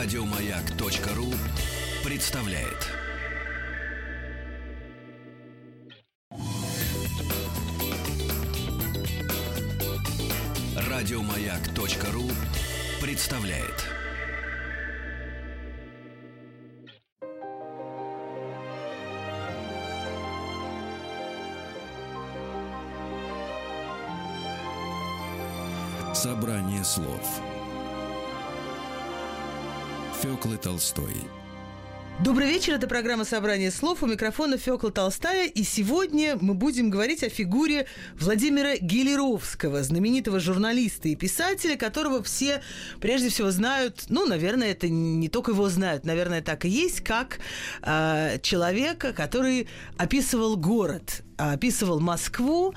Радиомаяк.ру представляет. Радиомаяк.ру представляет. Собрание слов Фёклы Толстой Добрый вечер, это программа «Собрание слов». У микрофона Фёкла Толстая. И сегодня мы будем говорить о фигуре Владимира Гелеровского, знаменитого журналиста и писателя, которого все прежде всего знают, ну, наверное, это не только его знают, наверное, так и есть, как э, человека, который описывал город, описывал Москву,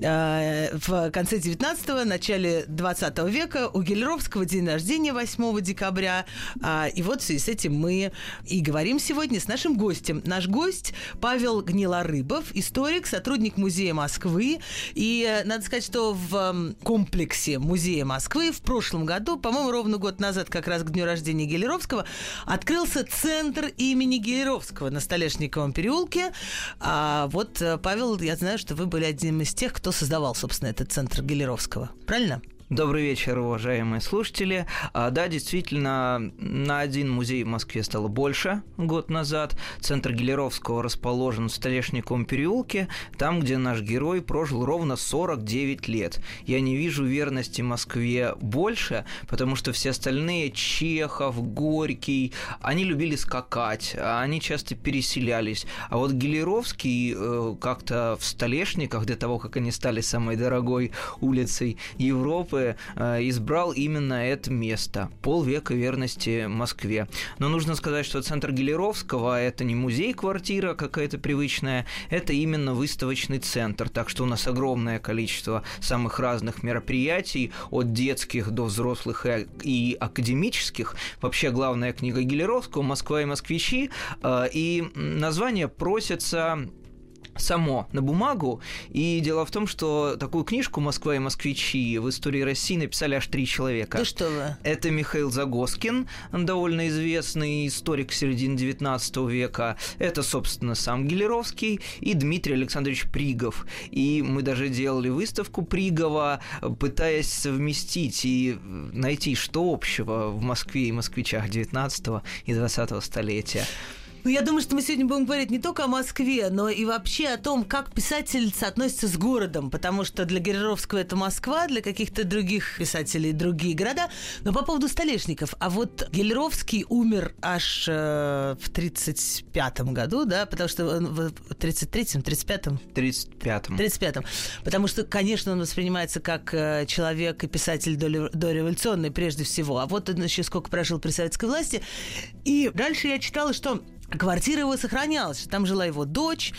в конце 19-го, начале 20 века у Гелеровского день рождения 8 декабря. А, и вот в связи с этим мы и говорим сегодня с нашим гостем. Наш гость Павел Гнилорыбов, историк, сотрудник Музея Москвы. И э, надо сказать, что в комплексе Музея Москвы в прошлом году, по-моему, ровно год назад, как раз к дню рождения Гелеровского, открылся центр имени Гелеровского на Столешниковом переулке. А вот, э, Павел, я знаю, что вы были одним из тех, кто кто создавал, собственно, этот центр Гелеровского. Правильно? Добрый вечер, уважаемые слушатели. А, да, действительно, на один музей в Москве стало больше год назад. Центр Гелеровского расположен в Столешниковом переулке, там, где наш герой прожил ровно 49 лет. Я не вижу верности Москве больше, потому что все остальные, Чехов, Горький, они любили скакать, они часто переселялись. А вот Гелеровский э, как-то в Столешниках, до того, как они стали самой дорогой улицей Европы, бы э, избрал именно это место. Полвека верности Москве. Но нужно сказать, что центр Гелеровского – это не музей-квартира какая-то привычная, это именно выставочный центр. Так что у нас огромное количество самых разных мероприятий, от детских до взрослых и академических. Вообще главная книга Гелеровского «Москва и москвичи». Э, и название просится само на бумагу. И дело в том, что такую книжку «Москва и москвичи» в истории России написали аж три человека. Да что вы? Это Михаил Загоскин, довольно известный историк середины XIX века. Это, собственно, сам Гелеровский и Дмитрий Александрович Пригов. И мы даже делали выставку Пригова, пытаясь совместить и найти, что общего в Москве и москвичах XIX и XX столетия. Ну, я думаю, что мы сегодня будем говорить не только о Москве, но и вообще о том, как писатель соотносится с городом, потому что для Героровского это Москва, для каких-то других писателей другие города. Но по поводу столешников. А вот Гелеровский умер аж э, в 35-м году, да, потому что он в 33-м, 35-м? 35-м. 35-м. Потому что, конечно, он воспринимается как э, человек и писатель дореволюционный прежде всего. А вот он еще сколько прожил при советской власти. И дальше я читала, что Квартира его сохранялась, там жила его дочь.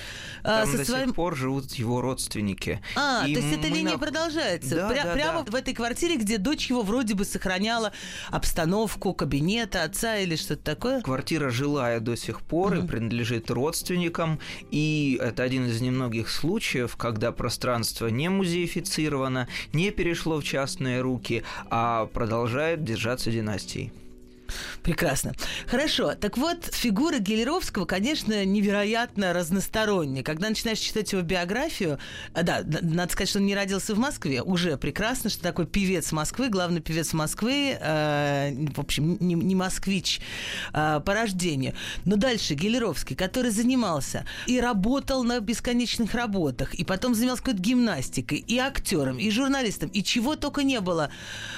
А, там со до своим... сих пор живут его родственники. А, и то есть эта линия на... продолжается. Да, Пря- да, прямо да. в этой квартире, где дочь его вроде бы сохраняла обстановку кабинета отца или что-то такое? Квартира жилая до сих пор mm-hmm. и принадлежит родственникам. И это один из немногих случаев, когда пространство не музеифицировано, не перешло в частные руки, а продолжает держаться династией. Прекрасно. Хорошо. Так вот, фигура Гелеровского, конечно, невероятно разносторонняя. Когда начинаешь читать его биографию, а, да, надо сказать, что он не родился в Москве. Уже прекрасно, что такой певец Москвы, главный певец Москвы, э, в общем, не, не москвич э, по рождению. Но дальше Гелеровский, который занимался и работал на бесконечных работах, и потом занимался какой-то гимнастикой, и актером, и журналистом, и чего только не было.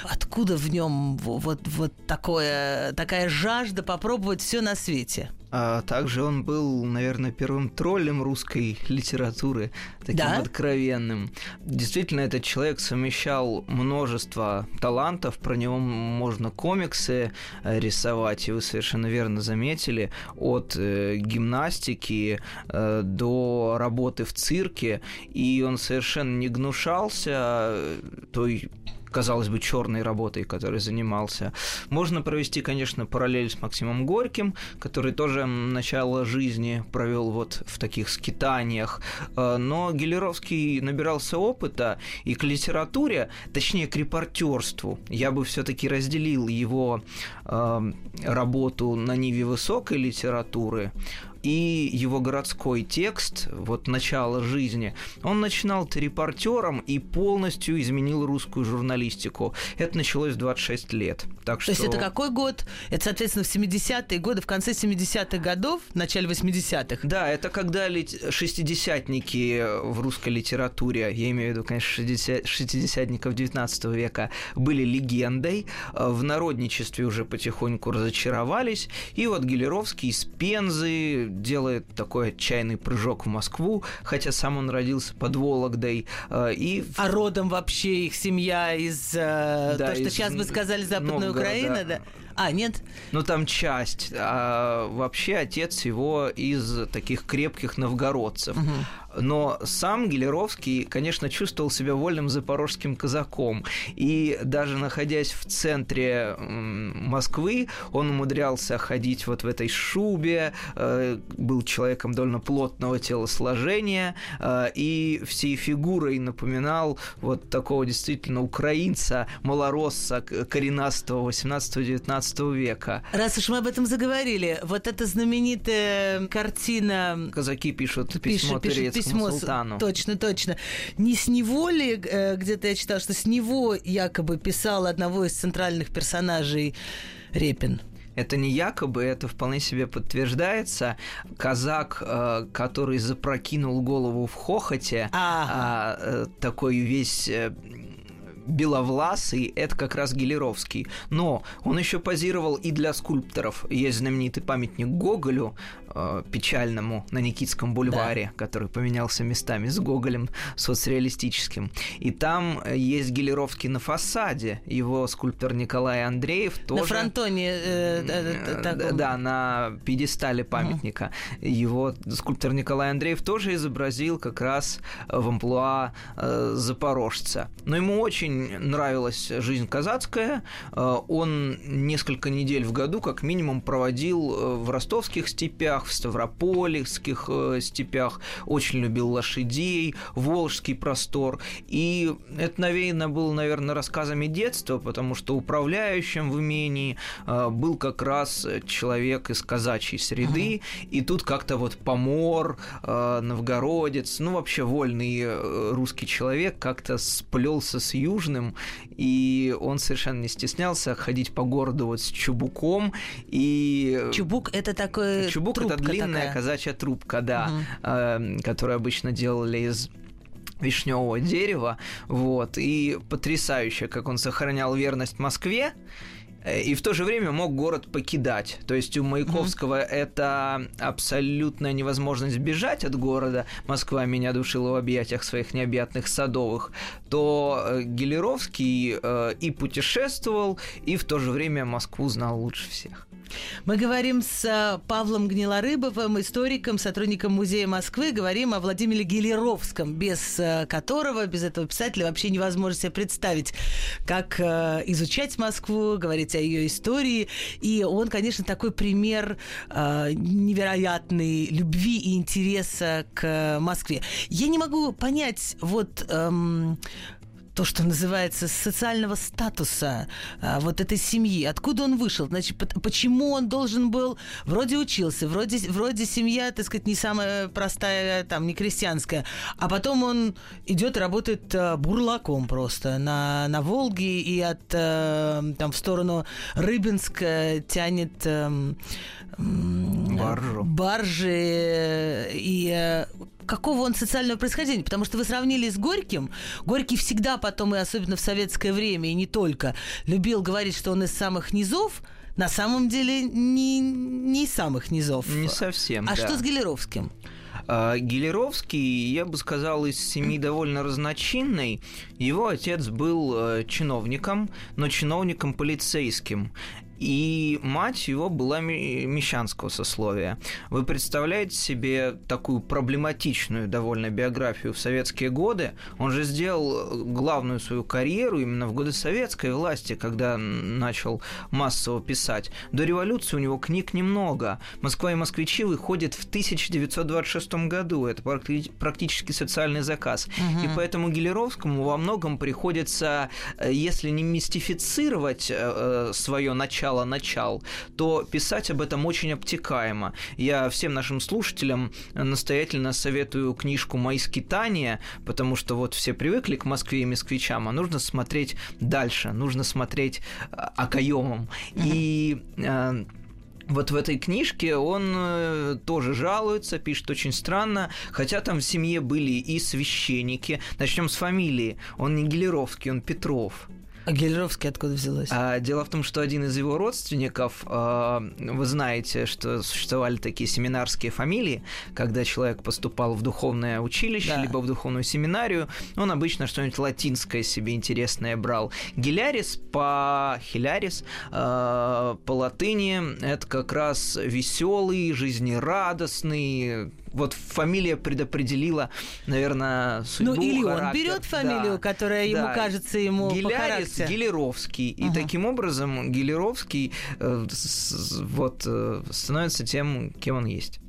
Откуда в нем вот, вот такое, такая такая жажда попробовать все на свете. А также он был, наверное, первым троллем русской литературы, таким да? откровенным. Действительно, этот человек совмещал множество талантов, про него можно комиксы э, рисовать, и вы совершенно верно заметили, от э, гимнастики э, до работы в цирке, и он совершенно не гнушался э, той казалось бы, черной работой, которой занимался. Можно провести, конечно, параллель с Максимом Горьким, который тоже начало жизни провел вот в таких скитаниях, э, но Гелеровский набирался опыта и к литературе, точнее к репортерству, я бы все-таки разделил его э, работу на ниве высокой литературы и его городской текст, вот начало жизни, он начинал репортером и полностью изменил русскую журналистику. Это началось в 26 лет. Так что... То есть это какой год? Это, соответственно, в 70-е годы, в конце 70-х годов, в начале 80-х? Да, это когда шестидесятники в русской литературе, я имею в виду, конечно, 60... шестидесятников 19 века, были легендой, в народничестве уже потихоньку разочаровались, и вот Гелеровский из Пензы, делает такой отчаянный прыжок в Москву, хотя сам он родился под Вологдой. Э, и... А родом вообще их семья из... Э, да, то, что из... сейчас бы сказали Западная Новгорода. Украина, да? А, нет? Ну, там часть. А вообще отец его из таких крепких новгородцев. Угу. Но сам Гелеровский, конечно, чувствовал себя вольным запорожским казаком. И даже находясь в центре Москвы, он умудрялся ходить вот в этой шубе, э, был человеком довольно плотного телосложения, э, и всей фигурой напоминал вот такого действительно украинца, малоросса, коренастого 18-19 века. Раз уж мы об этом заговорили, вот эта знаменитая картина... Казаки пишут письмо пишет, письмо султану. Точно, точно. Не с него ли, э, где-то я читала, что с него якобы писал одного из центральных персонажей Репин? Это не якобы, это вполне себе подтверждается. Казак, э, который запрокинул голову в хохоте, а, э, такой весь беловласый, это как раз Гелеровский. Но он еще позировал и для скульпторов. Есть знаменитый памятник Гоголю, э, печальному, на Никитском бульваре, да. который поменялся местами с Гоголем соцреалистическим. И там есть Гелеровский на фасаде. Его скульптор Николай Андреев тоже... На фронтоне. Э, э, да, на пьедестале памятника. Угу. Его скульптор Николай Андреев тоже изобразил как раз в амплуа э, запорожца. Но ему очень очень нравилась жизнь казацкая. Э, он несколько недель в году, как минимум, проводил э, в ростовских степях, в ставропольских э, степях. Очень любил лошадей, волжский простор. И это навеяно было, наверное, рассказами детства, потому что управляющим в имении был как раз человек из казачьей среды. И тут как-то вот помор, новгородец, ну вообще вольный русский человек как-то сплелся с южным Южным, и он совершенно не стеснялся ходить по городу вот с чубуком и... Чубук — это такой Чубук — это длинная такая. казачья трубка, да, угу. э, которую обычно делали из вишневого дерева, вот, и потрясающе, как он сохранял верность Москве, и в то же время мог город покидать. То есть у Маяковского mm-hmm. это абсолютная невозможность бежать от города. Москва меня душила в объятиях своих необъятных садовых. То э, Гелеровский э, и путешествовал, и в то же время Москву знал лучше всех. Мы говорим с э, Павлом Гнилорыбовым, историком, сотрудником Музея Москвы. Говорим о Владимире Гелеровском, без э, которого, без этого писателя вообще невозможно себе представить, как э, изучать Москву, говорить о ее истории. И он, конечно, такой пример невероятной любви и интереса к Москве. Я не могу понять, вот эм, то, что называется, социального статуса а, вот этой семьи. Откуда он вышел? Значит, почему он должен был... Вроде учился, вроде, вроде семья, так сказать, не самая простая, там, не крестьянская. А потом он идет и работает а, бурлаком просто на, на Волге и от а, там в сторону Рыбинска тянет... А, баржу. баржи и э, какого он социального происхождения, потому что вы сравнили с Горьким. Горький всегда потом, и особенно в советское время, и не только, любил говорить, что он из самых низов, на самом деле не, не из самых низов. Не совсем, А да. что с Гелеровским? А, Гелеровский, я бы сказал, из семьи довольно разночинной. Его отец был э, чиновником, но чиновником полицейским. И мать его была мещанского сословия. Вы представляете себе такую проблематичную довольно биографию в советские годы? Он же сделал главную свою карьеру именно в годы советской власти, когда начал массово писать. До революции у него книг немного. «Москва и москвичи» выходит в 1926 году. Это практически социальный заказ. Угу. И поэтому Гелеровскому во многом приходится, э, если не мистифицировать э, э, свое начало-начал, то писать об этом очень обтекаемо. Я всем нашим слушателям настоятельно советую книжку «Мои скитания», потому что вот все привыкли к Москве и москвичам, а нужно смотреть дальше, нужно смотреть окоемом. И вот в этой книжке он э, тоже жалуется, пишет очень странно, хотя там в семье были и священники. Начнем с фамилии. Он не Гелеровский, он Петров. А Гелеровский откуда взялось? А, дело в том, что один из его родственников, а, вы знаете, что существовали такие семинарские фамилии, когда человек поступал в духовное училище, да. либо в духовную семинарию, он обычно что-нибудь латинское себе интересное брал. Гилярис по Хилярис а, по латыни это как раз веселый, жизнерадостный, вот фамилия предопределила, наверное, судьбу. Ну или характер. он берет фамилию, да, которая ему да. кажется ему Гилярис, по Гилеровский. И угу. таким образом Гилеровский э, с, вот, э, становится тем, кем он есть.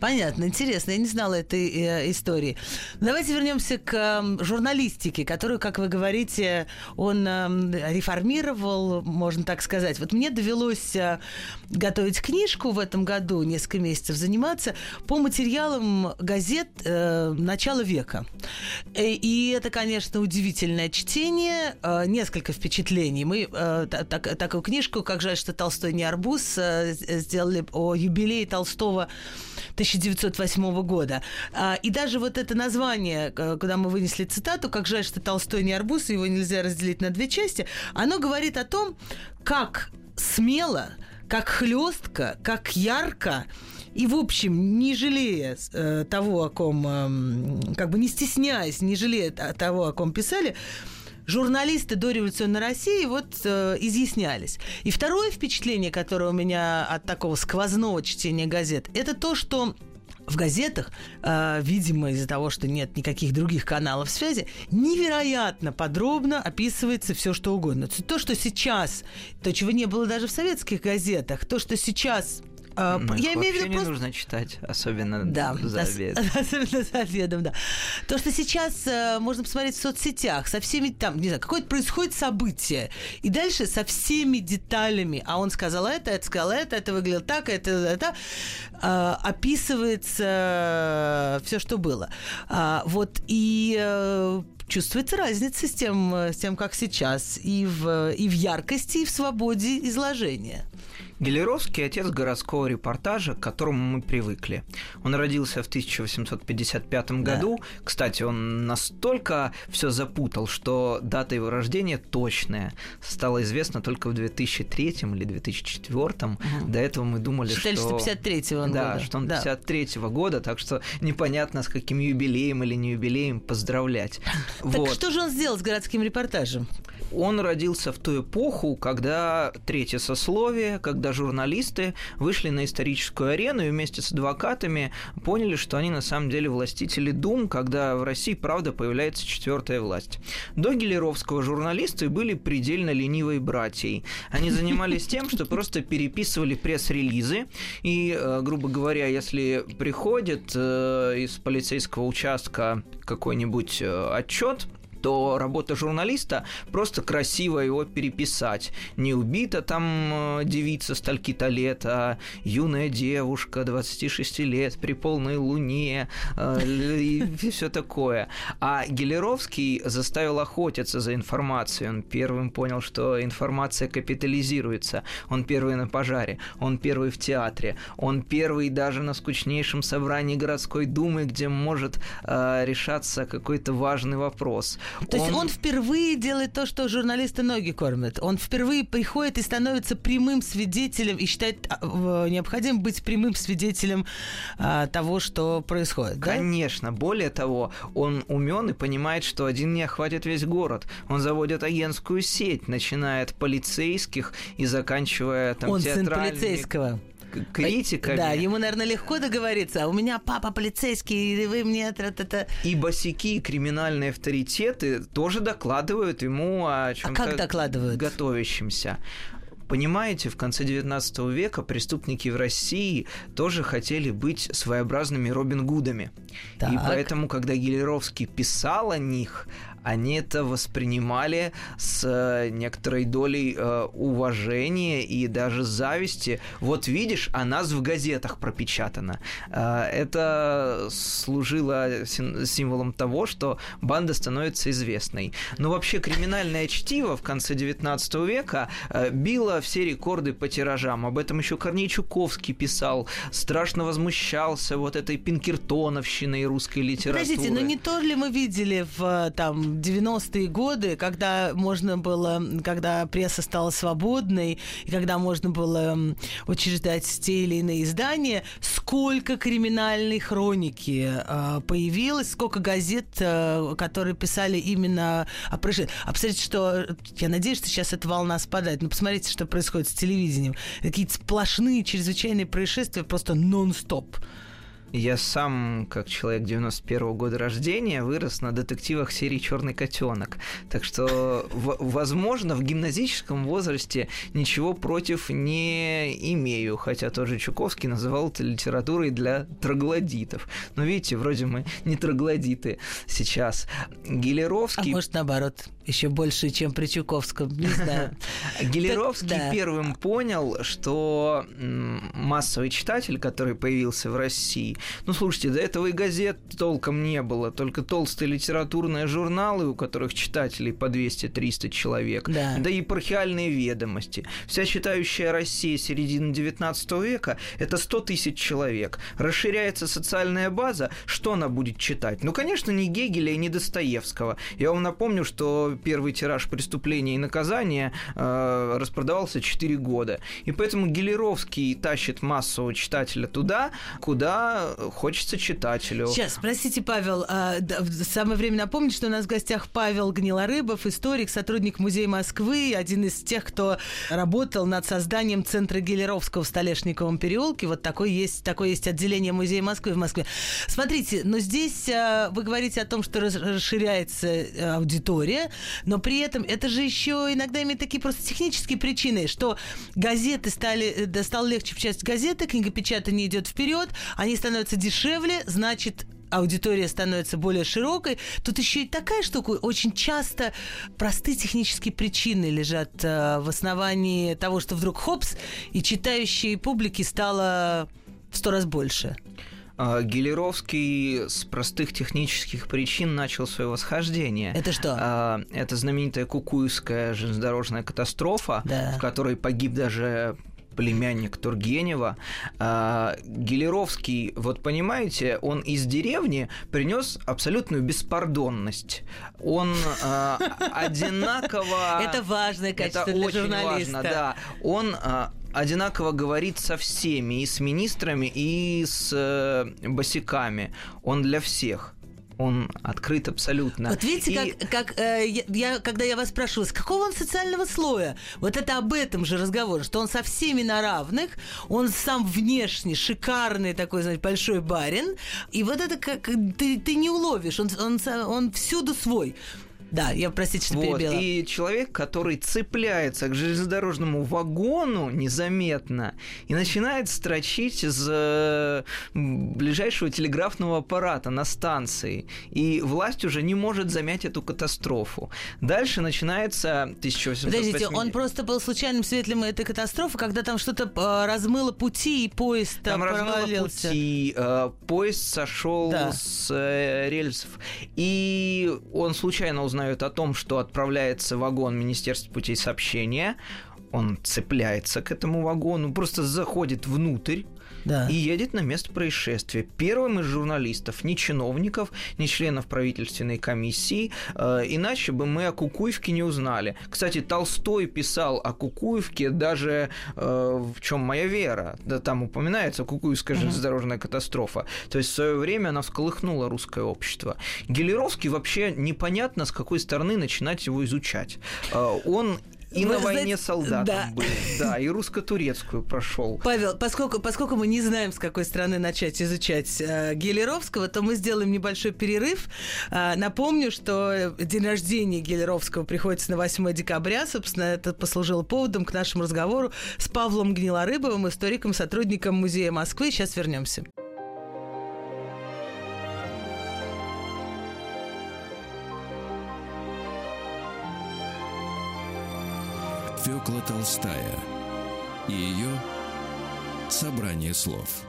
Понятно, интересно. Я не знала этой э, истории. Давайте вернемся к э, журналистике, которую, как вы говорите, он э, реформировал, можно так сказать. Вот мне довелось э, готовить книжку в этом году, несколько месяцев заниматься по материалам газет э, начала века. Э, и это, конечно, удивительное чтение, э, несколько впечатлений. Мы э, так, такую книжку, как жаль, что Толстой не арбуз, э, сделали о юбилее Толстого 1908 года. А, и даже вот это название, когда мы вынесли цитату, как жаль, что Толстой не арбуз, его нельзя разделить на две части, оно говорит о том, как смело, как хлестко, как ярко и, в общем, не жалея э, того, о ком, э, как бы не стесняясь, не жалея того, о ком писали, журналисты до революционной России вот э, изъяснялись. И второе впечатление, которое у меня от такого сквозного чтения газет, это то, что в газетах, э, видимо, из-за того, что нет никаких других каналов связи, невероятно подробно описывается все, что угодно. То, что сейчас, то, чего не было даже в советских газетах, то, что сейчас а, ну, я имею в виду не просто... нужно читать, особенно да, за обедом. Особенно за обедом, да. То, что сейчас э, можно посмотреть в соцсетях, со всеми там, не знаю, какое-то происходит событие, и дальше со всеми деталями, а он сказал это, это сказал это, это выглядело так, это, это, э, описывается все, что было. А, вот, и э, чувствуется разница с тем, с тем, как сейчас, и в, и в яркости, и в свободе изложения. Гелеровский – отец городского репортажа, к которому мы привыкли. Он родился в 1855 году. Да. Кстати, он настолько все запутал, что дата его рождения точная. Стало известно только в 2003 или 2004. Угу. До этого мы думали, Считали, что... что 53 он да, года. что он 53 -го года, так что непонятно, с каким юбилеем или не юбилеем поздравлять. Так что же он сделал с городским репортажем? Он родился в ту эпоху, когда третье сословие, когда журналисты вышли на историческую арену и вместе с адвокатами поняли, что они на самом деле властители дум, когда в России, правда, появляется четвертая власть. До Гелеровского журналисты были предельно ленивой братьей. Они занимались тем, что просто переписывали пресс-релизы, и, э, грубо говоря, если приходит э, из полицейского участка какой-нибудь э, отчет, то работа журналиста просто красиво его переписать. Не убита там э, девица стальки-то лет, а юная девушка 26 лет при полной луне э, и все такое. А Гелеровский заставил охотиться за информацией. Он первым понял, что информация капитализируется. Он первый на пожаре, он первый в театре, он первый даже на скучнейшем собрании городской думы, где может э, решаться какой-то важный вопрос. То есть он впервые делает то, что журналисты ноги кормят. Он впервые приходит и становится прямым свидетелем и считает а, необходимым быть прямым свидетелем а, того, что происходит. Да? Конечно. Более того, он умен и понимает, что один не охватит весь город. Он заводит агентскую сеть, начиная от полицейских и заканчивая там он театральными... сын полицейского критиками. Да, ему, наверное, легко договориться. А у меня папа полицейский, и вы мне... Это... И босики, и криминальные авторитеты тоже докладывают ему о чем-то а как докладывают? готовящемся. Понимаете, в конце 19 века преступники в России тоже хотели быть своеобразными Робин Гудами. Так. И поэтому, когда Гелеровский писал о них, они это воспринимали с э, некоторой долей э, уважения и даже зависти. Вот видишь, о нас в газетах пропечатано. Э, это служило символом того, что банда становится известной. Но вообще криминальное чтиво в конце 19 века э, било все рекорды по тиражам. Об этом еще Корней Чуковский писал, страшно возмущался вот этой пинкертоновщиной русской литературы. Подождите, но не то ли мы видели в там 90-е годы, когда можно было, когда пресса стала свободной, и когда можно было учреждать те или иные издания, сколько криминальной хроники э, появилось, сколько газет, э, которые писали именно о происшествии. А посмотрите, что... Я надеюсь, что сейчас эта волна спадает. Но посмотрите, что происходит с телевидением. Какие-то сплошные чрезвычайные происшествия просто нон-стоп. Я сам, как человек 91 -го года рождения, вырос на детективах серии Черный котенок. Так что, возможно, в гимназическом возрасте ничего против не имею. Хотя тот же Чуковский называл это литературой для троглодитов. Но видите, вроде мы не троглодиты сейчас. Гилеровский... А может, наоборот, еще больше, чем при Чуковском, не знаю. Гилеровский первым понял, что массовый читатель, который появился в России, ну, слушайте, до этого и газет толком не было, только толстые литературные журналы, у которых читателей по 200-300 человек, да. да и епархиальные ведомости. Вся читающая Россия середины 19 века – это 100 тысяч человек. Расширяется социальная база, что она будет читать? Ну, конечно, не Гегеля и не Достоевского. Я вам напомню, что первый тираж «Преступления и наказания» э, распродавался 4 года. И поэтому Гелеровский тащит массового читателя туда, куда хочется читателю. Сейчас, простите, Павел, а, самое время напомнить, что у нас в гостях Павел Гнилорыбов, историк, сотрудник Музея Москвы, один из тех, кто работал над созданием Центра Гелеровского в Столешниковом переулке. Вот такое есть, такое есть отделение Музея Москвы в Москве. Смотрите, но здесь а, вы говорите о том, что расширяется э, аудитория, но при этом это же еще иногда имеет такие просто технические причины, что газеты стали, э, да, стало легче печатать газеты, книгопечатание идет вперед, они становятся становится дешевле, значит, аудитория становится более широкой. Тут еще и такая штука. Очень часто простые технические причины лежат э, в основании того, что вдруг хопс, и читающей публики стало в сто раз больше. А, Гелеровский с простых технических причин начал свое восхождение. Это что? А, это знаменитая Кукуевская железнодорожная катастрофа, да. в которой погиб даже племянник Тургенева. А, Гелеровский, вот понимаете, он из деревни принес абсолютную беспардонность. Он а, одинаково... Это важное качество для журналиста. Важно, да. Он а, одинаково говорит со всеми, и с министрами, и с э, босиками. Он для всех он открыт абсолютно. Вот видите, и... как, как э, я, когда я вас спрашивала, с какого он социального слоя, вот это об этом же разговор, что он со всеми на равных, он сам внешне шикарный такой, знаете, большой барин, и вот это как ты, ты не уловишь, он, он, он всюду свой. Да, я, простите, что вот. перебила. И человек, который цепляется к железнодорожному вагону незаметно и начинает строчить из э, ближайшего телеграфного аппарата на станции. И власть уже не может замять эту катастрофу. Дальше начинается 1880... Подождите, он просто был случайным свидетелем этой катастрофы, когда там что-то э, размыло пути, и поезд там размыло пути, э, поезд сошел да. с рельсов. И он случайно узнал узнает о том, что отправляется вагон Министерства путей сообщения, он цепляется к этому вагону, просто заходит внутрь, Да. и едет на место происшествия. Первым из журналистов, не чиновников, не членов правительственной комиссии, э, иначе бы мы о Кукуевке не узнали. Кстати, Толстой писал о Кукуевке даже э, в чем моя вера. Да, там упоминается Кукуевская железнодорожная катастрофа. То есть в свое время она всколыхнула русское общество. Гелеровский вообще непонятно, с какой стороны начинать его изучать. Э, Он и Вы на войне знаете, солдатом да. был, да, и русско-турецкую прошел. Павел, поскольку, поскольку мы не знаем, с какой стороны начать изучать э, Гелеровского, то мы сделаем небольшой перерыв. Э, напомню, что день рождения Гелеровского приходится на 8 декабря. Собственно, это послужило поводом к нашему разговору с Павлом Гнилорыбовым, историком, сотрудником Музея Москвы. Сейчас вернемся. Фёкла Толстая и ее собрание слов.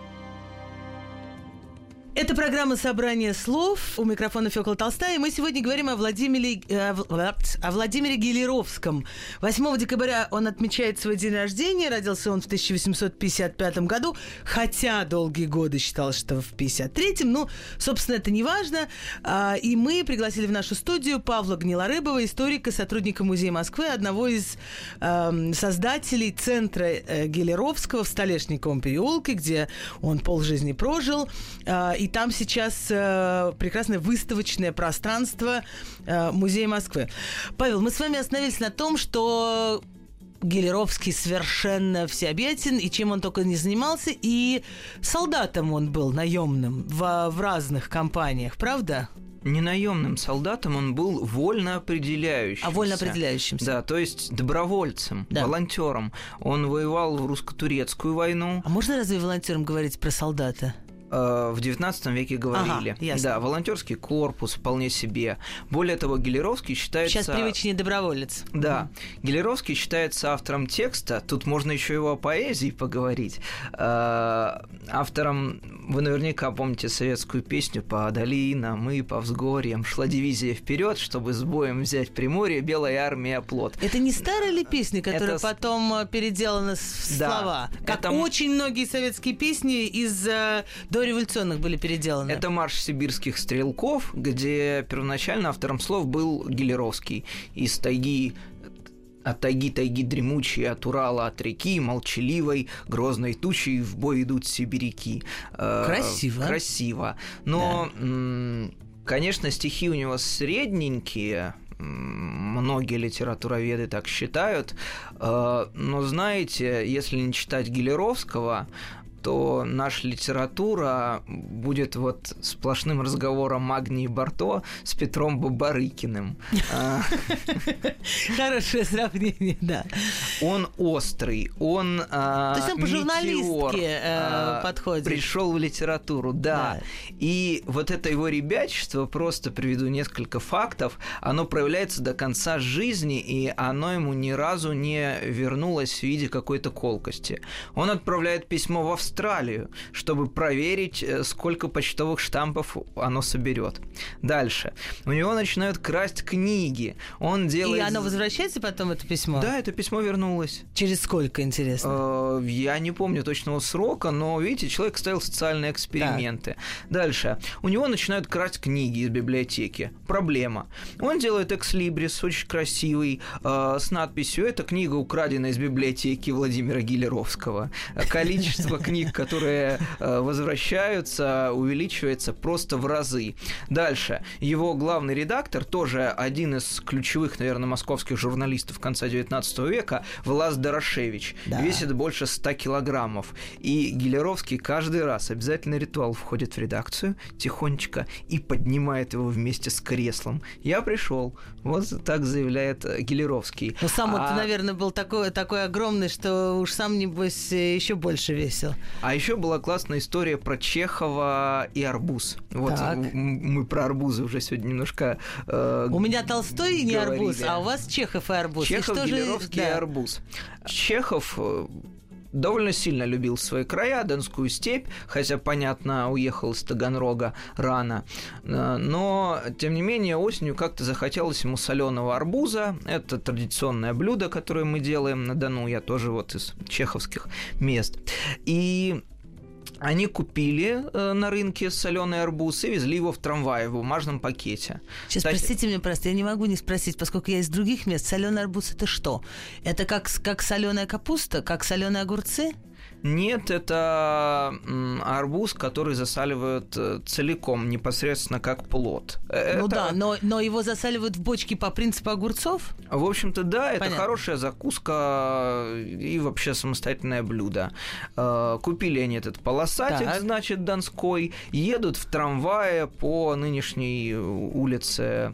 Это программа «Собрание слов». У микрофона Фёкла Толстая. И мы сегодня говорим о Владимире, э, о Вла- о Владимире Гелеровском. 8 декабря он отмечает свой день рождения. Родился он в 1855 году, хотя долгие годы считалось, что в 53-м. Ну, собственно, это не важно. А, И мы пригласили в нашу студию Павла Гнилорыбова, историка, сотрудника Музея Москвы, одного из эм, создателей центра э, Гелеровского в Столешниковом переулке, где он полжизни прожил. А, И там сейчас э, прекрасное выставочное пространство э, Музея Москвы. Павел, мы с вами остановились на том, что Гелеровский совершенно всеобъятен, и чем он только не занимался, и солдатом он был наемным в, в разных компаниях, правда? Не наемным солдатом он был вольно определяющим. А вольно определяющимся. Да, то есть добровольцем, Да. волонтером. Он воевал в русско-турецкую войну. А можно разве волонтерам говорить про солдата? Э, В 19 веке говорили. Ага, ясно. Да, волонтерский корпус вполне себе. Более того, Гелеровский считается... Сейчас привычнее доброволец. Да, Гелеровский считается автором текста. Тут можно еще его о поэзии поговорить. Э, Автором, вы наверняка помните советскую песню «По долинам и по взгорьям шла дивизия вперед, чтобы с боем взять Приморье, белая армия оплот». Это не старая ли песня, которая Это потом э, переделана в Да, слова? Как это очень многие советские песни из дореволюционных были переделаны. Это марш сибирских стрелков, где первоначально автором слов был Гелеровский. Из тайги от тайги тайги дремучей, от Урала, от реки, молчаливой, грозной тучей в бой идут сибиряки. Э, Красиво. Красиво. Но, м, конечно, стихи у него средненькие, многие литературоведы так считают, Э, но знаете, если не читать Гелеровского, то наша литература будет вот сплошным разговором Магнии Барто с Петром Бабарыкиным. А, Хорошее сравнение, да. Он острый, он а, То есть он метеор, по-журналистски, э, а, подходит. Пришел в литературу. Да. И вот это его ребячество, просто приведу несколько фактов, оно проявляется до конца жизни, и оно ему ни разу не вернулось в виде какой-то колкости. Он отправляет письмо в Австралию, чтобы проверить, э, сколько почтовых штампов оно соберет. Дальше. У него начинают красть книги. Он И делает... оно возвращается потом, это письмо? Да, это письмо вернулось. Через сколько, интересно? Э, Я не помню точного срока, но, видите, человек ставил социальные эксперименты. Дальше. У него начинают красть книги из библиотеки. Проблема. Он делает экслибрис, очень красивый, э, с надписью «Это книга, украдена из библиотеки Владимира Гилеровского». Количество книг, которые э, возвращаются, увеличивается просто в разы. Дальше. Его главный редактор, тоже один из ключевых, наверное, московских журналистов конца 19 века, Влас Дорошевич. Да. Весит больше 100 килограммов. И Гелеровский каждый раз обязательно ритуал входит в редакцию тихонечко и поднимает его вместе с креслом. Я пришел. Вот так заявляет э, Гелеровский. Ну, сам А- наверное, был такой, такой огромный, что уж сам, небось, еще больше весил. А еще была классная история про Чехова и арбуз. Вот Так. мы про арбузы уже сегодня немножко э, У меня Толстой не говорили. арбуз, а у вас Чехов и арбуз. И Чехов, что же- Гелеровский и да. арбуз. Чехов э, довольно сильно любил свои края, Донскую степь, хотя, понятно, уехал из Таганрога рано. Э, Но, тем не менее, осенью как-то захотелось ему соленого арбуза. Это традиционное блюдо, которое мы делаем на Дону. Я тоже вот из чеховских мест. И они купили э, на рынке соленый арбуз и везли его в трамвае в бумажном пакете. Сейчас, Кстати, простите меня, просто я не могу не спросить, поскольку я из других мест. Соленый арбуз это что? Это как, как соленая капуста, как соленые огурцы? Нет, это арбуз, который засаливают э, целиком, непосредственно как плод. Э, ну это... да, но, но его засаливают в бочке по принципу огурцов? В общем-то, да, Понятно. это хорошая закуска и вообще самостоятельное блюдо. Э, купили они этот полосатик, так. значит, Донской, едут в трамвае по нынешней улице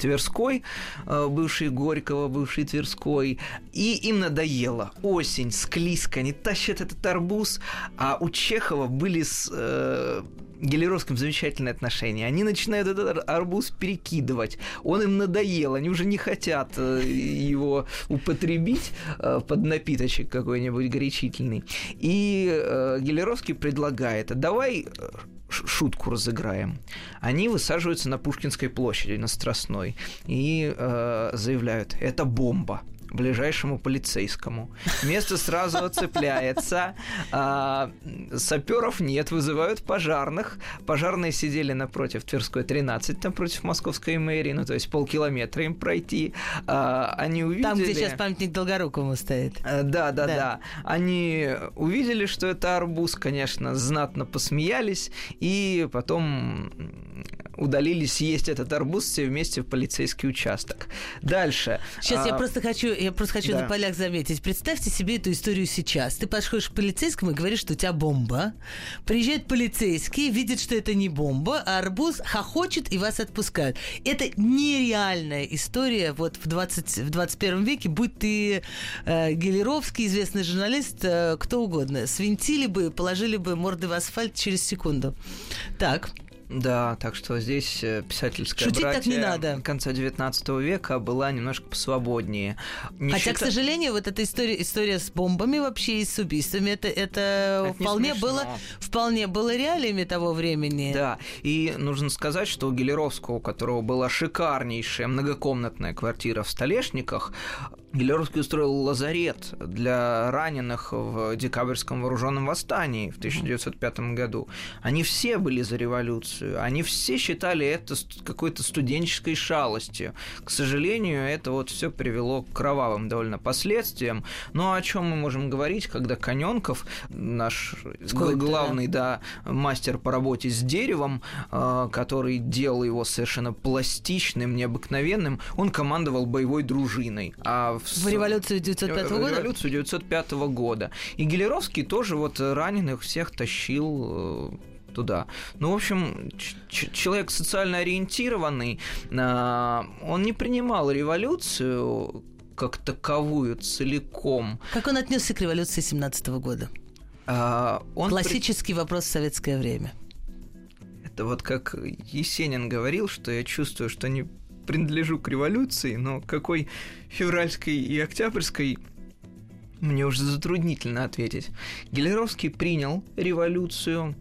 Тверской, бывший Горького, бывший Тверской, и им надоело. Осень, склизко, они тащат этот арбуз, а у Чехова были с э, Гелеровским замечательные отношения. Они начинают этот арбуз перекидывать. Он им надоел, они уже не хотят э, его употребить э, под напиточек какой-нибудь горячительный. И Гелеровский предлагает, давай шутку разыграем. Они высаживаются на Пушкинской площади, на Страстной, и э, заявляют, это бомба ближайшему полицейскому. Место сразу оцепляется. А, саперов нет, вызывают пожарных. Пожарные сидели напротив Тверской 13, напротив Московской мэрии, ну то есть полкилометра им пройти. А, они увидели... Там, где сейчас памятник Долгорукову стоит. А, да, да, да, да. Они увидели, что это арбуз, конечно, знатно посмеялись, и потом удалились съесть этот арбуз все вместе в полицейский участок. Дальше. Сейчас а... я просто хочу, я просто хочу да. на полях заметить. Представьте себе эту историю сейчас. Ты подходишь к полицейскому и говоришь, что у тебя бомба. Приезжает полицейский, видит, что это не бомба, а арбуз хохочет и вас отпускают. Это нереальная история вот в, 20, в 21 веке, будь ты э, Гелеровский, известный журналист, э, кто угодно. Свинтили бы, положили бы морды в асфальт через секунду. Так. Да, так что здесь э, писательская Шутить братья так не надо. конца 19 века была немножко посвободнее. Не Хотя, счита... к сожалению, вот эта история, история с бомбами вообще и с убийствами, это, это, это вполне, было, вполне было реалиями того времени. Да, и нужно сказать, что у Гелеровского, у которого была шикарнейшая многокомнатная квартира в Столешниках, Гелеровский устроил лазарет для раненых в декабрьском вооруженном восстании в 1905 году. Они все были за революцию, они все считали это какой-то студенческой шалостью. К сожалению, это вот все привело к кровавым довольно последствиям. Но о чем мы можем говорить, когда Коненков, наш Сколько, главный да? Да, мастер по работе с деревом, а, который делал его совершенно пластичным, необыкновенным, он командовал боевой дружиной. А в, в революцию 905 года? В революцию 905 года. И Гелеровский тоже вот раненых всех тащил э, туда. Ну, в общем, человек социально ориентированный, а, он не принимал революцию как таковую целиком. Как он отнесся к революции 17 года? А, он Классический при... вопрос в советское время. Это вот как Есенин говорил, что я чувствую, что не принадлежу к революции, но какой февральской и октябрьской мне уже затруднительно ответить. Гелеровский принял революцию,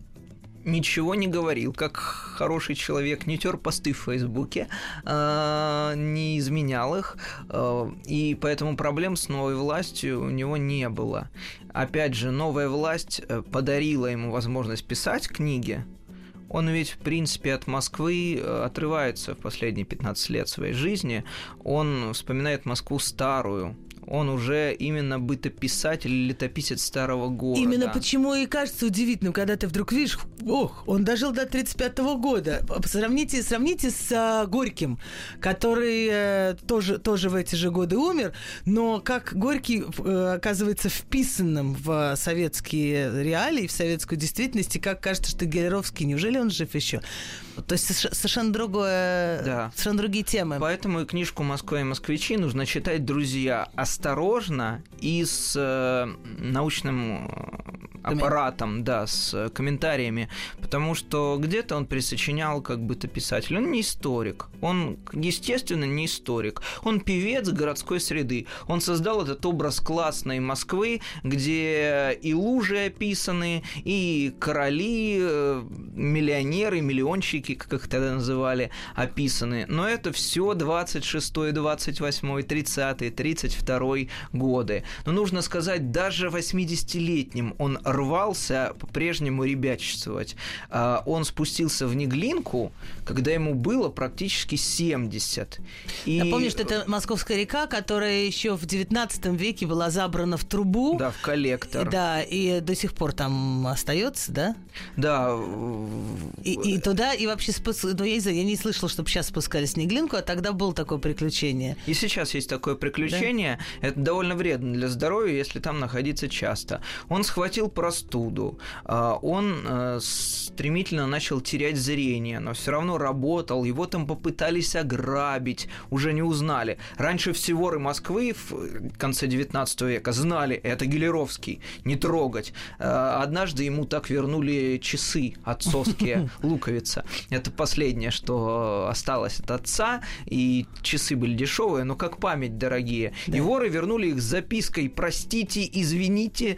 ничего не говорил, как хороший человек, не тер посты в Фейсбуке, э, не изменял их, э, и поэтому проблем с новой властью у него не было. Опять же, новая власть э, подарила ему возможность писать книги, он ведь, в принципе, от Москвы э, отрывается в последние 15 лет своей жизни. Он вспоминает Москву старую, он уже именно бытописатель или летописец старого города. Именно почему и кажется удивительным, когда ты вдруг видишь, ох, он дожил до 35 -го года. Сравните, сравните с а, Горьким, который э, тоже, тоже в эти же годы умер, но как Горький э, оказывается вписанным в советские реалии, в советскую действительность, и как кажется, что Гелеровский, неужели он жив еще? То есть совершенно другое, да. совершенно другие темы. Поэтому и книжку «Москва и москвичи» нужно читать, друзья, осторожно и с э, научным э, аппаратом, да, с комментариями, потому что где-то он присочинял как бы-то писатель. Он не историк, он, естественно, не историк. Он певец городской среды. Он создал этот образ классной Москвы, где и лужи описаны, и короли, э, миллионеры, миллионщики, как их тогда называли, описаны. Но это все 26, 28, 30, 32 годы. Но нужно сказать, даже 80-летним он рвался по-прежнему ребячествовать. А, он спустился в Неглинку, когда ему было практически 70. И... Напомню, что это Московская река, которая еще в 19 веке была забрана в трубу. Да, в коллектор. Да, и до сих пор там остается, да? Да. И, и туда, и вообще, спуск... ну, я, не знаю, я не слышала, чтобы сейчас спускались в Неглинку, а тогда было такое приключение. И сейчас есть такое приключение. Да? Это довольно вредно для здоровья, если там находиться часто. Он схватил простуду, а, он э, стремительно начал терять зрение, но все равно работал, его там попытались ограбить, уже не узнали. Раньше всего воры Москвы в конце 19 века знали, это Гелеровский, не трогать. А, однажды ему так вернули часы отцовские, луковица. Это последнее, что осталось от отца, и часы были дешевые, но как память дорогие. И воры вернули их с запиской «простите», «извините»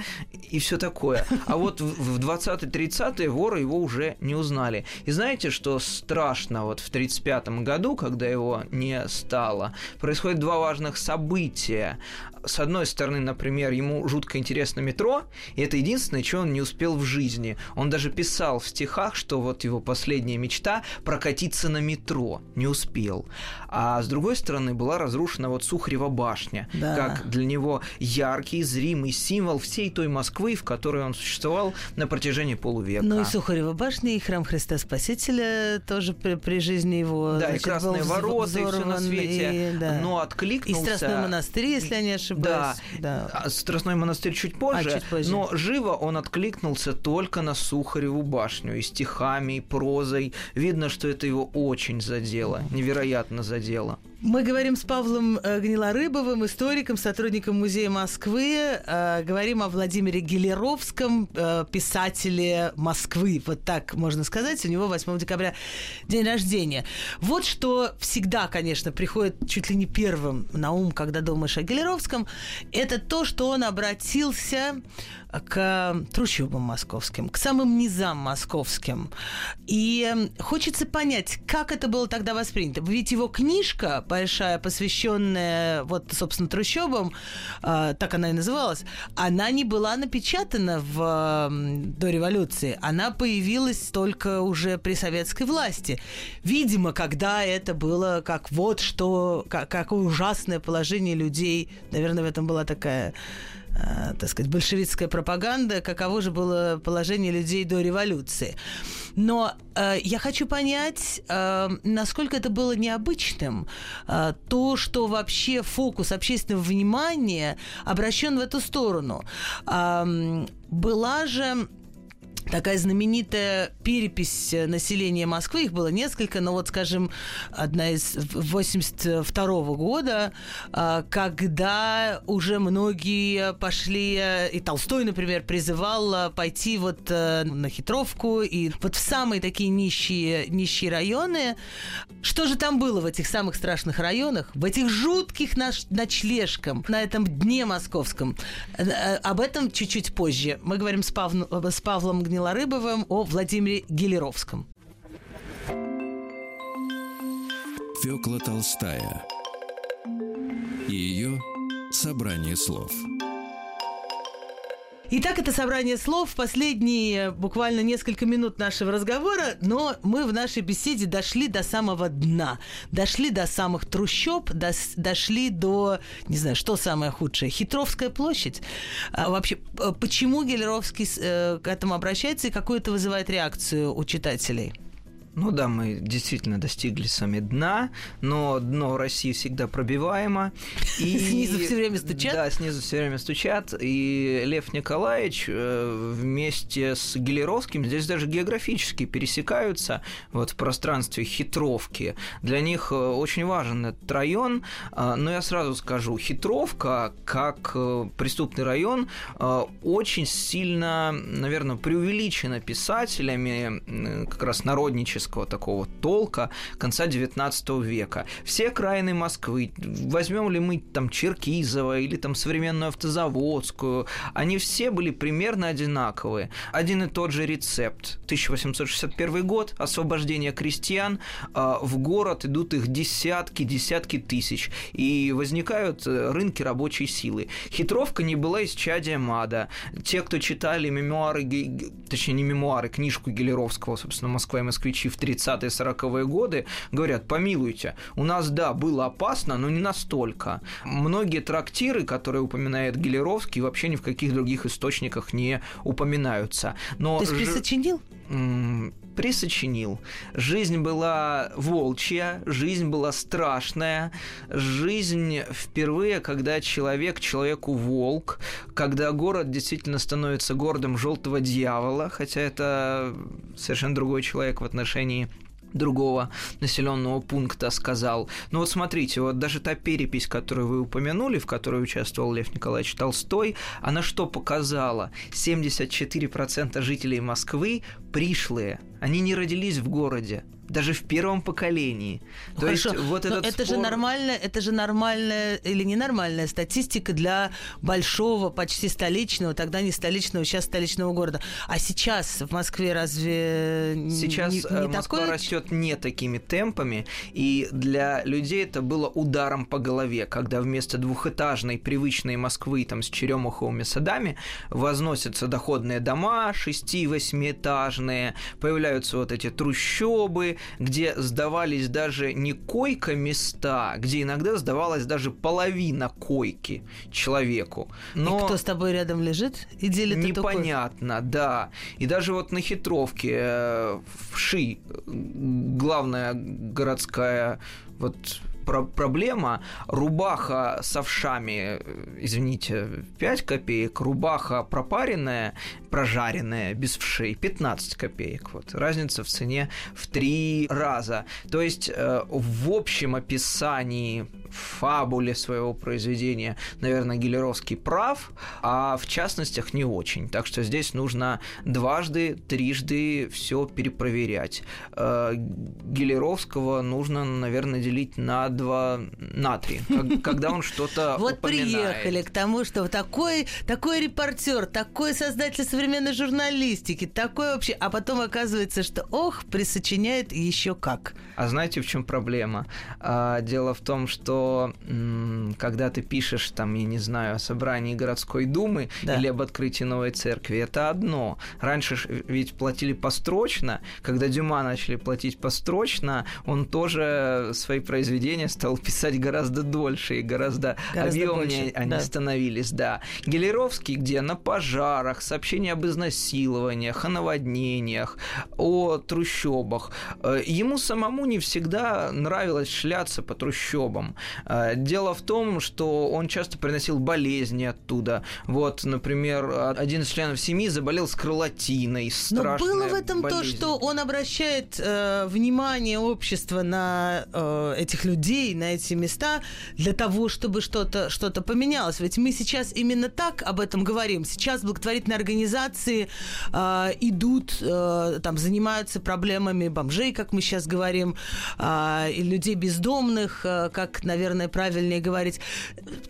и все такое. А вот в 20-30-е воры его уже не узнали. И знаете, что страшно вот в 35 году, когда его не стало, происходит два важных события с одной стороны, например, ему жутко интересно метро, и это единственное, что он не успел в жизни. Он даже писал в стихах, что вот его последняя мечта прокатиться на метро. Не успел. А с другой стороны, была разрушена вот Сухарева башня, да. как для него яркий, зримый символ всей той Москвы, в которой он существовал на протяжении полувека. Ну и Сухарева башня, и храм Христа Спасителя тоже при, при жизни его. Да, значит, и Красные ворота, и все на свете. И, да. Но откликнулся... И Страстной монастырь, если я не ошибаюсь да. да. А Страстной монастырь чуть позже, а, чуть позже, но живо он откликнулся только на Сухареву башню и стихами, и прозой. Видно, что это его очень задело, невероятно задело это дело. Мы говорим с Павлом э, Гнилорыбовым, историком, сотрудником Музея Москвы. Э, говорим о Владимире Гелеровском, э, писателе Москвы. Вот так можно сказать. У него 8 декабря день рождения. Вот что всегда, конечно, приходит чуть ли не первым на ум, когда думаешь о Гелеровском. Это то, что он обратился к трущобам московским, к самым низам московским. И хочется понять, как это было тогда воспринято. Ведь его книжка большая, посвященная вот, собственно, трущобам, э, так она и называлась, она не была напечатана в, до революции. Она появилась только уже при советской власти. Видимо, когда это было как вот что, как, какое ужасное положение людей, наверное, в этом была такая так сказать, большевистская пропаганда, каково же было положение людей до революции. Но э, я хочу понять, э, насколько это было необычным, э, то, что вообще фокус общественного внимания обращен в эту сторону. Э, была же такая знаменитая перепись населения Москвы, их было несколько, но вот, скажем, одна из 82 -го года, а, когда уже многие пошли, и Толстой, например, призывал пойти вот э, на хитровку, и вот в самые такие нищие, нищие районы. Что же там было в этих самых страшных районах? В этих жутких наш, ночлежках, на этом дне московском. Э, э, об этом чуть-чуть позже. Мы говорим с, Пав... с Павлом Гниловым Милорыбовым о Владимире Гелеровском. Фёкла Толстая и ее собрание слов – Итак, это собрание слов. Последние буквально несколько минут нашего разговора, но мы в нашей беседе дошли до самого дна. Дошли до самых трущоб, до, дошли до, не знаю, что самое худшее, Хитровская площадь. А вообще, почему Гелеровский э, к этому обращается и какую это вызывает реакцию у читателей? Ну да, мы действительно достигли сами дна, но дно России всегда пробиваемо. И, снизу все время стучат? Да, снизу все время стучат. И Лев Николаевич э, вместе с Гелеровским здесь даже географически пересекаются вот в пространстве хитровки. Для них э, очень важен этот район. А, но я сразу скажу, хитровка как э, преступный район очень сильно, наверное, преувеличена писателями как раз народническими гелеровского такого толка конца 19 века. Все окраины Москвы, возьмем ли мы там Черкизово или там современную автозаводскую, они все были примерно одинаковые. Один и тот же рецепт. 1861 год, освобождение крестьян, а, в город идут их десятки, десятки тысяч, и возникают э, рынки рабочей силы. Хитровка не была из чадия МАДа. Те, кто читали мемуары, точнее не мемуары, книжку Гелеровского, собственно, «Москва и москвичи» в 30-е 40-е годы, говорят, помилуйте, у нас, да, было опасно, но не настолько. Многие трактиры, которые упоминает Гелеровский, вообще ни в каких других источниках не упоминаются. Но Ты ж... присочинил? Присочинил. Жизнь была волчья, жизнь была страшная, жизнь впервые, когда человек человеку волк, когда город действительно становится городом желтого дьявола, хотя это совершенно другой человек в отношении другого населенного пункта сказал. Ну вот смотрите, вот даже та перепись, которую вы упомянули, в которой участвовал Лев Николаевич Толстой, она что показала? 74% жителей Москвы пришлые, они не родились в городе, даже в первом поколении. То хорошо, есть вот этот это спор... же нормально, это же нормальная или ненормальная статистика для большого, почти столичного, тогда не столичного, сейчас столичного города. А сейчас в Москве разве сейчас не, не Москва такое? растет не такими темпами, и для людей это было ударом по голове, когда вместо двухэтажной привычной Москвы там с черемуховыми садами возносятся доходные дома шести-восьмиэтажные, появляются вот эти трущобы, где сдавались даже не койка-места, где иногда сдавалась даже половина койки человеку. Но... И кто с тобой рядом лежит и делит Непонятно, да. И даже вот на хитровке э, в Ши, главная городская вот про проблема. Рубаха с овшами, э, извините, 5 копеек, рубаха пропаренная, прожаренная, без вшей, 15 копеек. Вот. Разница в цене в три раза. То есть э, в общем описании фабуле своего произведения, наверное, Гелеровский прав, а в частностях не очень. Так что здесь нужно дважды, трижды все перепроверять. Э, Гелеровского нужно, наверное, делить на два, на три, когда он что-то Вот приехали к тому, что такой, такой репортер, такой создатель современной журналистики, такой вообще, а потом оказывается, что ох, присочиняет еще как. А знаете, в чем проблема? А, дело в том, что когда ты пишешь, там, я не знаю, о собрании городской думы да. или об открытии новой церкви, это одно. Раньше ведь платили построчно, когда Дюма начали платить построчно, он тоже свои произведения стал писать гораздо дольше и гораздо, гораздо объемнее больше, они да. становились, да. Гелеровский, где на пожарах, сообщения об изнасилованиях, о наводнениях, о трущобах. Э, ему самому не всегда нравилось шляться по трущобам. Э, дело в том, что он часто приносил болезни оттуда. Вот, например, один из членов семьи заболел скарлатиной. Но было в этом болезнь. то, что он обращает э, внимание общества на э, этих людей, на эти места для того, чтобы что-то что поменялось. Ведь мы сейчас именно так об этом говорим. Сейчас благотворительные организации э, идут, э, там занимаются проблемами бомжей, как мы сейчас говорим, э, и людей бездомных, э, как, наверное, наверное, правильнее говорить,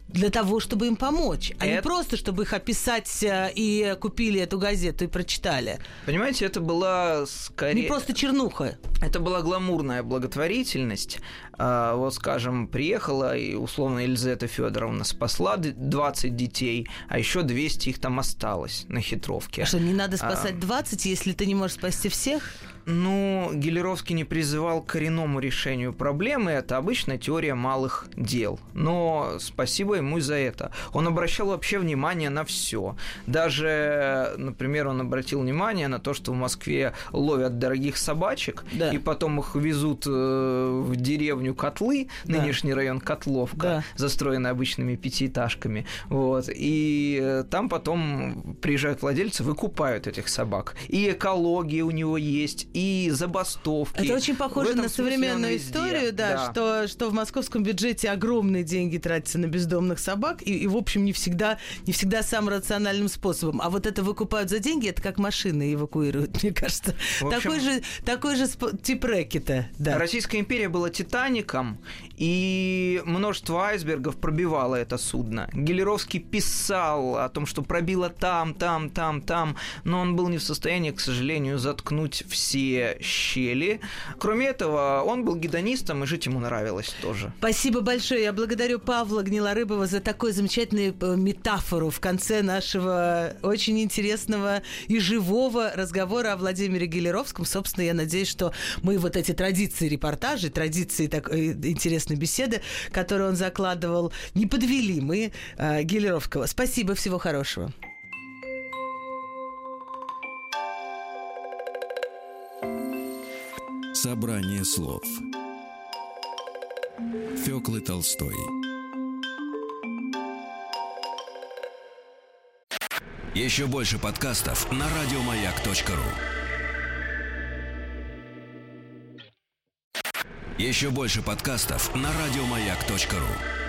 для того, чтобы им помочь, а это... не просто, чтобы их описать э, и купили эту газету и прочитали. Понимаете, это была скорее... Не просто чернуха. Это была гламурная благотворительность. А, вот, скажем, приехала и, условно, Елизавета Федоровна спасла 20 детей, а еще 200 их там осталось на хитровке. А что, не надо спасать 20, а... если ты не можешь спасти всех? Ну, Гелеровский не призывал к коренному решению проблемы, это обычная теория малых дел. Но спасибо ему за это. Он обращал вообще внимание на все. Даже, например, он обратил внимание на то, что в Москве ловят дорогих собачек, да. и потом их везут э, в деревню Котлы, да. нынешний район Котловка, да. застроенный обычными пятиэтажками. Вот. И э, там потом приезжают владельцы, выкупают этих собак. И экология у него есть, и забастовки. Это очень похоже на современную историю, да, да. Что, что в московском бюджете огромные деньги тратятся на бездомных собак, и, и в общем, не всегда, не всегда самым рациональным способом. А вот это выкупают за деньги, это как машины эвакуируют, мне кажется. общем, такой же, такой же тип рэкета, да. Российская империя была Титаником, и множество айсбергов пробивало это судно. Гелеровский писал о том, что пробило там, там, там, там, но он был не в состоянии, к сожалению, заткнуть все щели. Кроме этого, он был гедонистом, и жить ему нравилось тоже. Спасибо большое. Я благодарю Павла Гнилорыбова за такую замечательную э, метафору в конце нашего очень интересного и живого разговора о Владимире Гелеровском. Собственно, я надеюсь, что мы вот эти традиции репортажей, традиции так, э, интересной беседы, которые он закладывал, не подвели мы э, Гелеровского. Спасибо, всего хорошего. Собрание слов. Фёклы Толстой. Еще больше подкастов на радиомаяк.ру Еще больше подкастов на радиомаяк.ру